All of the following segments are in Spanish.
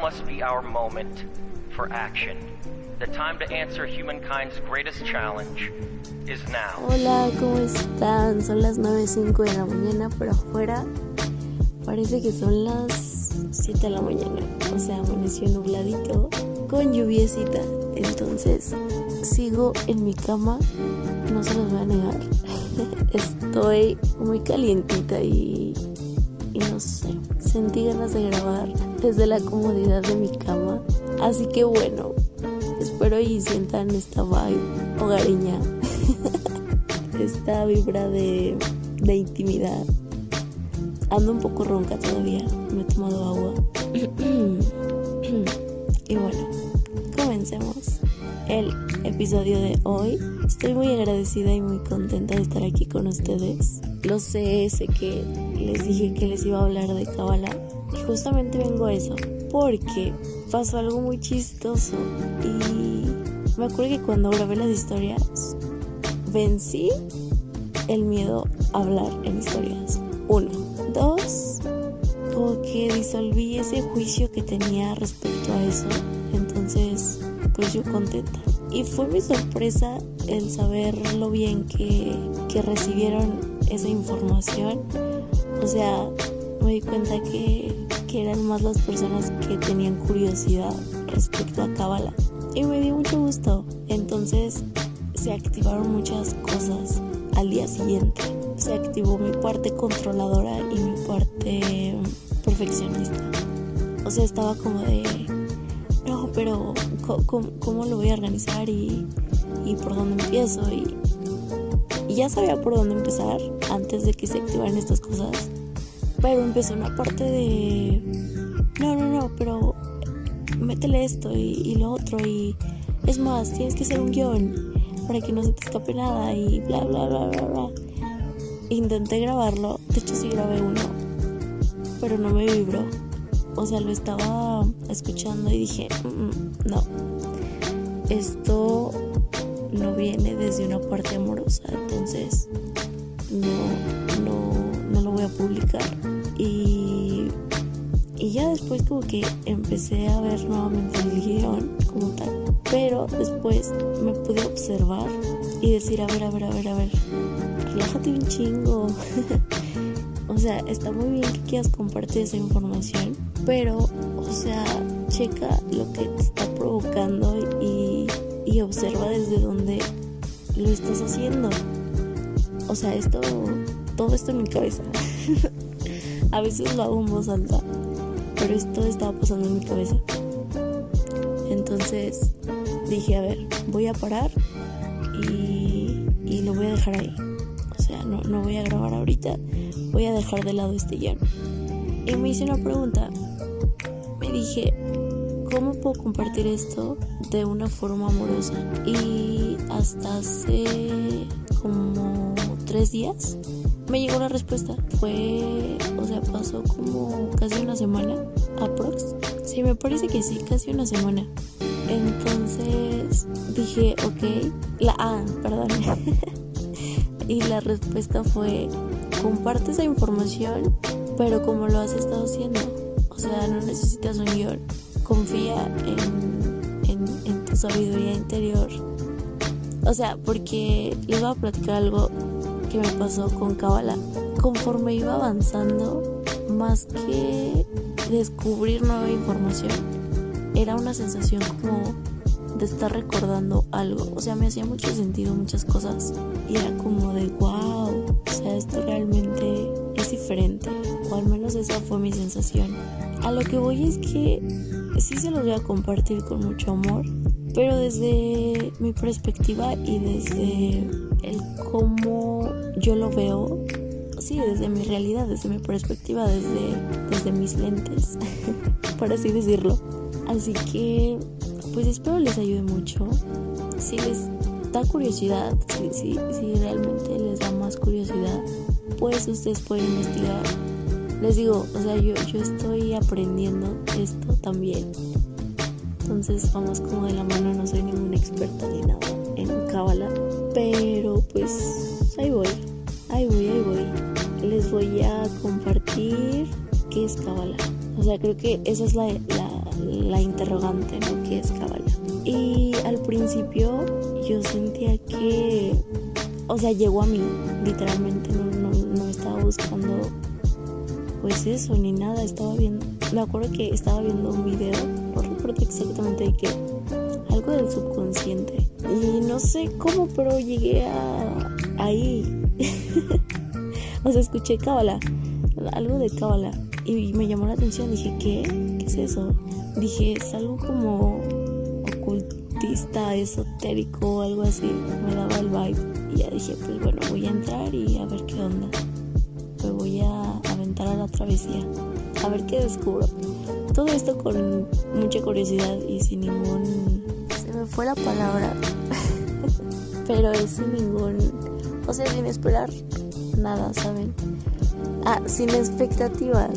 must be our moment for action. The time to answer humankind's greatest challenge is now. Hola, ¿cómo están? Son las 9.05 de la mañana, pero afuera parece que son las 7 de la mañana. O sea, amaneció nubladito con lluviecita. Entonces, sigo en mi cama, no se los voy a negar. Estoy muy calientita y, y no sé, sentí ganas de grabar desde la comodidad de mi cama. Así que bueno, espero y sientan esta vibe hogareña, esta vibra de, de intimidad. Ando un poco ronca todavía, me he tomado agua. y bueno, comencemos el episodio de hoy. Estoy muy agradecida y muy contenta de estar aquí con ustedes. Lo sé, sé que les dije que les iba a hablar de Kabbalah y justamente vengo a eso porque pasó algo muy chistoso y me acuerdo que cuando grabé las historias vencí el miedo a hablar en historias. Uno. Dos. Como que disolví ese juicio que tenía respecto a eso. Entonces, pues yo contenta. Y fue mi sorpresa el saber lo bien que, que recibieron esa información. O sea, me di cuenta que, que eran más las personas que tenían curiosidad respecto a Kabbalah. Y me dio mucho gusto. Entonces se activaron muchas cosas al día siguiente. Se activó mi parte controladora y mi parte perfeccionista. O sea, estaba como de, no, pero ¿cómo, cómo lo voy a organizar y, y por dónde empiezo? Y, y ya sabía por dónde empezar antes de que se activaran estas cosas. Pero empezó una parte de, no, no, no, pero métele esto y, y, lo otro y es más, tienes que hacer un guion para que no se te escape nada y bla, bla, bla, bla, bla. Intenté grabarlo, de hecho sí grabé uno, pero no me vibró. O sea, lo estaba escuchando y dije, mm, no, esto no viene desde una parte amorosa, entonces no, no, no lo voy a publicar. Y, y ya después como que empecé a ver nuevamente el guion como tal. Pero después me pude observar y decir, a ver, a ver, a ver, a ver, relájate un chingo. o sea, está muy bien que quieras compartir esa información, pero, o sea, checa lo que te está provocando y, observa desde dónde lo estás haciendo. O sea, esto, todo esto en mi cabeza. a veces lo hago en voz alta, pero esto estaba pasando en mi cabeza. Entonces dije, a ver, voy a parar y, y lo voy a dejar ahí. O sea, no, no voy a grabar ahorita, voy a dejar de lado este guion. Y me hice una pregunta. Me dije, ¿cómo puedo compartir esto de una forma amorosa? Y hasta hace como tres días me llegó la respuesta. Fue, o sea, pasó como casi una semana, aprox. Sí, me parece que sí, casi una semana. Entonces dije, ok, la A, perdón. y la respuesta fue, comparte esa información, pero como lo has estado haciendo. O sea, no necesitas un guion. Confía en, en, en tu sabiduría interior. O sea, porque les voy a platicar algo que me pasó con Kabbalah. Conforme iba avanzando, más que descubrir nueva información, era una sensación como de estar recordando algo. O sea, me hacía mucho sentido muchas cosas. Y era como de wow, diferente. O al menos esa fue mi sensación. A lo que voy es que sí se los voy a compartir con mucho amor. Pero desde mi perspectiva y desde el cómo yo lo veo, sí, desde mi realidad, desde mi perspectiva, desde, desde mis lentes, por así decirlo. Así que, pues espero les ayude mucho. Si les da curiosidad, si, si, si realmente les da más curiosidad, pues ustedes pueden investigar. Les digo, o sea, yo, yo estoy aprendiendo esto también. Entonces vamos como de la mano, no soy ninguna experta ni nada en Kabbalah. Pero pues ahí voy, ahí voy, ahí voy. Les voy a compartir qué es Kabbalah. O sea, creo que esa es la, la la interrogante, ¿no? ¿Qué es Kabbalah? Y al principio yo sentía que, o sea, llegó a mí, literalmente, no, buscando pues eso, ni nada, estaba viendo, me acuerdo que estaba viendo un video, no recuerdo exactamente de qué, algo del subconsciente. Y no sé cómo, pero llegué a ahí. o sea, escuché cábala, algo de cábala. Y me llamó la atención, dije, ¿qué? ¿Qué es eso? Dije, es algo como ocultista, esotérico algo así. Me daba el vibe. Y ya dije, pues bueno, voy a entrar y a ver qué onda. Me voy a aventar a la travesía. A ver qué descubro. Todo esto con mucha curiosidad y sin ningún... Se me fue la palabra. Pero es sin ningún... O sea, sin esperar nada, ¿saben? Ah, sin expectativas,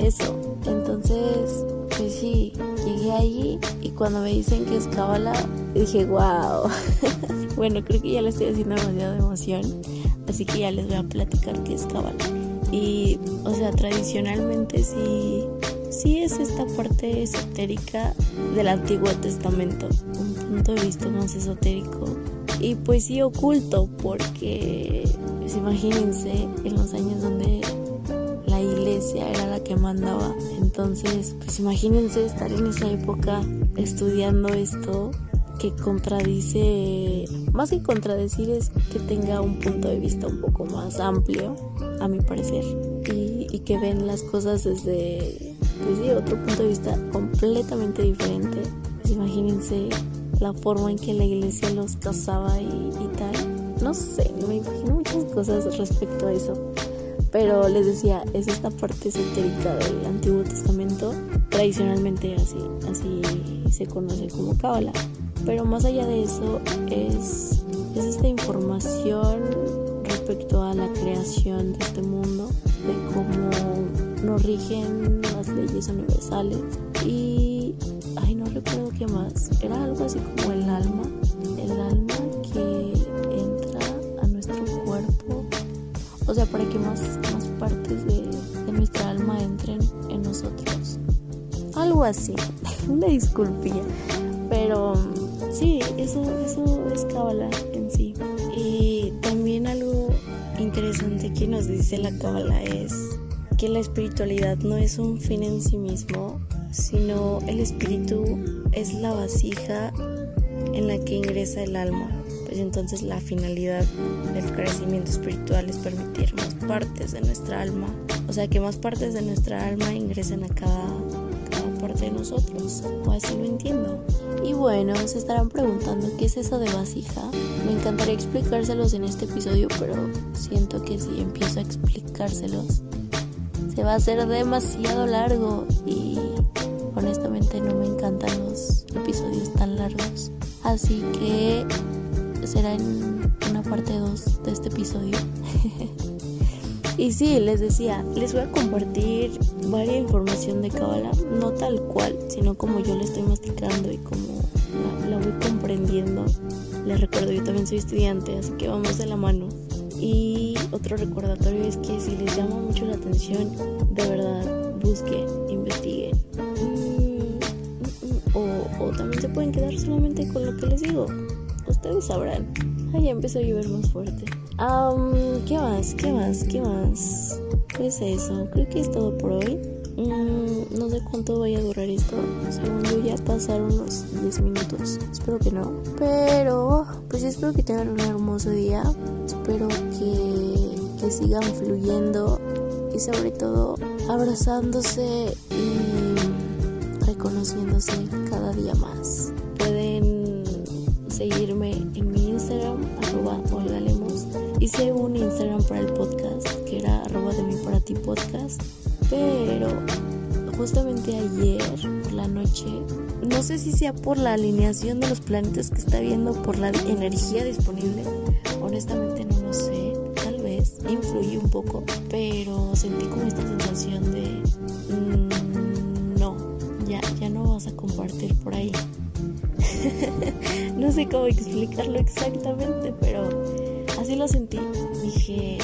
eso. Entonces, pues sí, llegué allí y cuando me dicen que es cábala, dije, wow. bueno, creo que ya le estoy haciendo demasiada emoción, así que ya les voy a platicar qué es cábala. Y, o sea, tradicionalmente sí, sí es esta parte esotérica del Antiguo Testamento, un punto de vista más esotérico. Y pues sí oculto porque pues imagínense en los años donde la iglesia era la que mandaba entonces pues imagínense estar en esa época estudiando esto que contradice más que contradecir es que tenga un punto de vista un poco más amplio a mi parecer y, y que ven las cosas desde pues sí, otro punto de vista completamente diferente pues imagínense la forma en que la iglesia los casaba y, y tal. No sé, me imagino muchas cosas respecto a eso. Pero les decía, es esta parte esotérica del Antiguo Testamento, tradicionalmente así, así se conoce como Cábala. Pero más allá de eso, es, es esta información respecto a la creación de este mundo, de cómo nos rigen las leyes universales y ay no recuerdo qué más. Era algo así como el alma el alma que entra a nuestro cuerpo. O sea para que más, más partes de, de nuestra alma entren en nosotros. Algo así. Una disculpilla. Pero sí eso eso es cábala en sí y también algo interesante que nos dice la cábala es que la espiritualidad no es un fin en sí mismo, sino el espíritu es la vasija en la que ingresa el alma. Pues entonces la finalidad del crecimiento espiritual es permitir más partes de nuestra alma, o sea que más partes de nuestra alma ingresen a cada, parte de nosotros, o así lo entiendo. Y bueno, se estarán preguntando qué es eso de vasija. Me encantaría explicárselos en este episodio, pero siento que si empiezo a explicárselos se va a hacer demasiado largo y honestamente no me encantan los episodios tan largos. Así que será en una parte 2 de este episodio. y sí, les decía, les voy a compartir varias información de Kabbalah, no tal cual, sino como yo la estoy masticando y como la, voy comprendiendo. Les recuerdo, yo también soy estudiante, así que vamos de la mano. Y otro recordatorio es que si les llama mucho la atención, de verdad, busquen, investiguen. Mm, mm, o, o, también se pueden quedar solamente con lo que les digo. Ustedes sabrán. Ay, ya empezó a llover más fuerte. Um, ¿Qué más? ¿Qué más? ¿Qué más? Pues eso, creo que es todo por hoy. Mm, no sé cuánto vaya a durar esto. Según yo ya pasaron los 10 minutos. Espero que no. Pero pues espero que tengan un hermoso día. Espero que, que sigan fluyendo y sobre todo abrazándose y reconociéndose cada día más. Pueden seguirme en mi Instagram, arroba. Hice un Instagram para el podcast que era arroba de mi para ti podcast pero justamente ayer por la noche, no sé si sea por la alineación de los planetas que está viendo, por la energía disponible, honestamente no lo sé, tal vez influye un poco, pero sentí como esta sensación de mmm, no, ya, ya no vas a compartir por ahí. no sé cómo explicarlo exactamente, pero así lo sentí. Dije,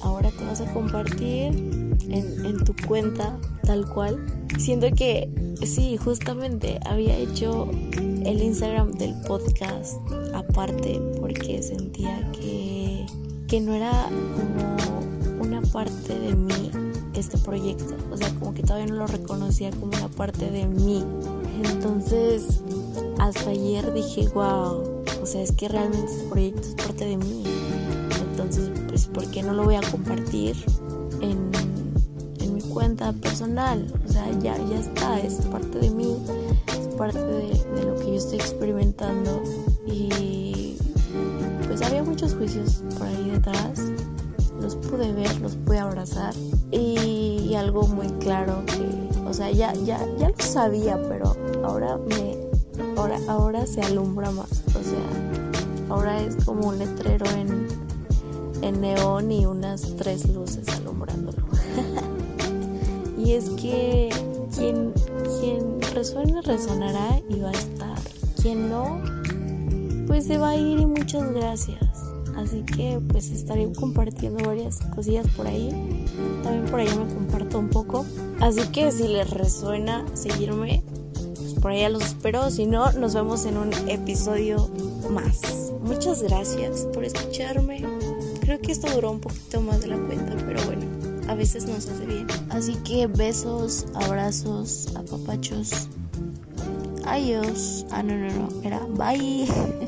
ahora te vas a compartir en, en, tu cuenta tal cual. Siento que sí, justamente había hecho el Instagram del podcast aparte porque sentía que, que no era como una parte de mí este proyecto. O sea, como que todavía no lo reconocía como una parte de mí. Entonces, hasta ayer dije, wow, o sea, es que realmente este proyecto es parte de mí. Entonces, pues, ¿por qué no lo voy a compartir en, en mi cuenta personal? O sea, ya, ya está, es parte de mí, es parte de, lo que yo estoy experimentando. Y pues había muchos juicios por ahí detrás. Los pude ver, los pude abrazar. Y, algo muy claro que, o sea, ya, ya, ya lo sabía, pero ahora me ahora, se alumbra más. O sea, ahora es como un letrero en, en neón y unas tres luces alumbrándolo. y es que quien, quien resuene, resonará y va a estar. Quien no, pues se va a ir y muchas gracias. Así que pues estaré compartiendo varias cosillas por ahí. También por ahí me comparto un poco. Así que si les resuena seguirme, por allá los espero. Si no, nos vemos en un episodio más. Muchas gracias por escucharme. Creo que esto duró un poquito más de la cuenta, pero bueno, a veces nos hace bien. Así que besos, abrazos, apapachos. Adiós. Ah, no, no, no. Era bye.